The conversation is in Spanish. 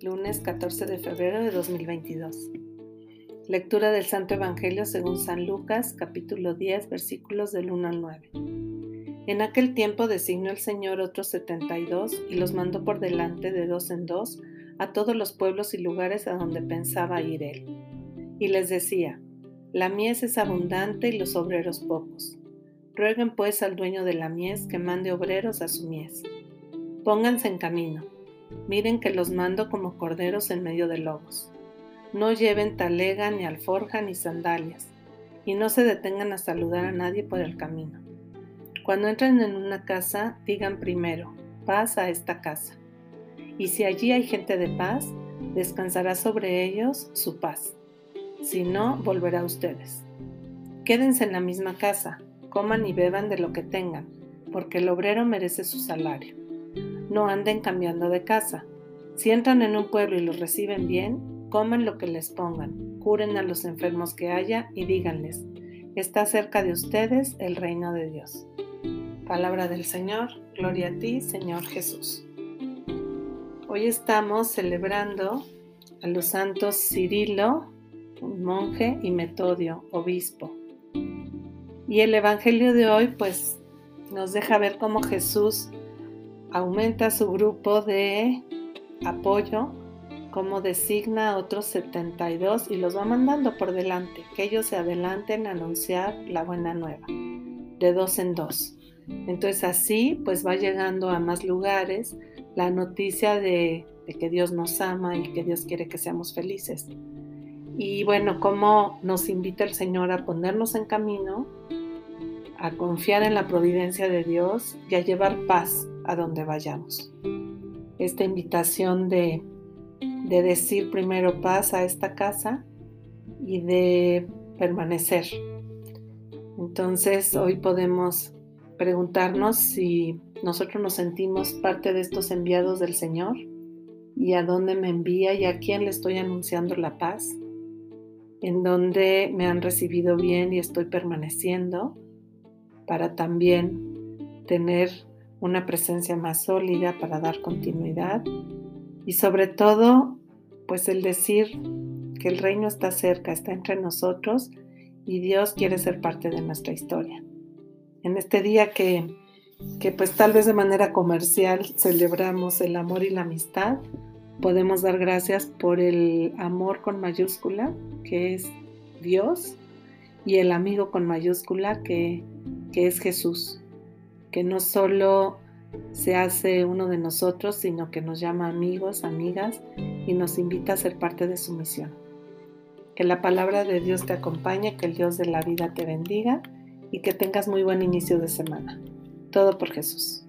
lunes 14 de febrero de 2022. Lectura del Santo Evangelio según San Lucas, capítulo 10, versículos del 1 al 9. En aquel tiempo designó el Señor otros 72 y los mandó por delante de dos en dos a todos los pueblos y lugares a donde pensaba ir él. Y les decía, la mies es abundante y los obreros pocos. Rueguen pues al dueño de la mies que mande obreros a su mies. Pónganse en camino. Miren que los mando como corderos en medio de lobos. No lleven talega, ni alforja, ni sandalias, y no se detengan a saludar a nadie por el camino. Cuando entren en una casa, digan primero, paz a esta casa. Y si allí hay gente de paz, descansará sobre ellos su paz. Si no, volverá a ustedes. Quédense en la misma casa, coman y beban de lo que tengan, porque el obrero merece su salario. No anden cambiando de casa. Si entran en un pueblo y los reciben bien, coman lo que les pongan, curen a los enfermos que haya y díganles, está cerca de ustedes el reino de Dios. Palabra del Señor, gloria a ti, Señor Jesús. Hoy estamos celebrando a los santos Cirilo, un monje, y Metodio, obispo. Y el Evangelio de hoy pues nos deja ver cómo Jesús aumenta su grupo de apoyo, cómo designa a otros 72 y los va mandando por delante, que ellos se adelanten a anunciar la buena nueva, de dos en dos. Entonces así pues va llegando a más lugares la noticia de, de que Dios nos ama y que Dios quiere que seamos felices. Y bueno, cómo nos invita el Señor a ponernos en camino, a confiar en la providencia de Dios y a llevar paz a donde vayamos. Esta invitación de, de decir primero paz a esta casa y de permanecer. Entonces hoy podemos preguntarnos si nosotros nos sentimos parte de estos enviados del Señor y a dónde me envía y a quién le estoy anunciando la paz en donde me han recibido bien y estoy permaneciendo para también tener una presencia más sólida para dar continuidad y sobre todo pues el decir que el reino está cerca, está entre nosotros y Dios quiere ser parte de nuestra historia. En este día que, que pues tal vez de manera comercial celebramos el amor y la amistad, podemos dar gracias por el amor con mayúscula, que es Dios, y el amigo con mayúscula, que, que es Jesús, que no solo se hace uno de nosotros, sino que nos llama amigos, amigas, y nos invita a ser parte de su misión. Que la palabra de Dios te acompañe, que el Dios de la vida te bendiga y que tengas muy buen inicio de semana. Todo por Jesús.